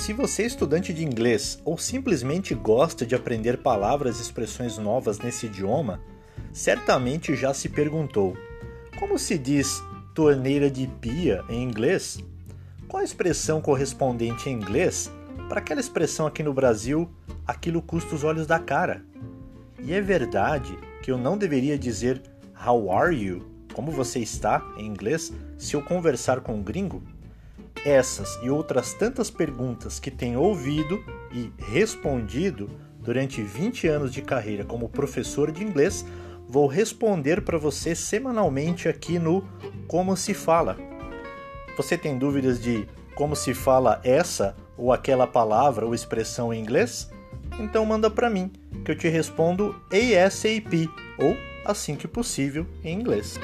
Se você é estudante de inglês ou simplesmente gosta de aprender palavras e expressões novas nesse idioma, certamente já se perguntou: como se diz torneira de pia em inglês? Qual a expressão correspondente em inglês para aquela expressão aqui no Brasil, aquilo custa os olhos da cara? E é verdade que eu não deveria dizer How are you? Como você está em inglês se eu conversar com um gringo? Essas e outras tantas perguntas que tenho ouvido e respondido durante 20 anos de carreira como professor de inglês, vou responder para você semanalmente aqui no Como se fala. Você tem dúvidas de como se fala essa ou aquela palavra ou expressão em inglês? Então manda para mim, que eu te respondo ASAP ou assim que possível em inglês.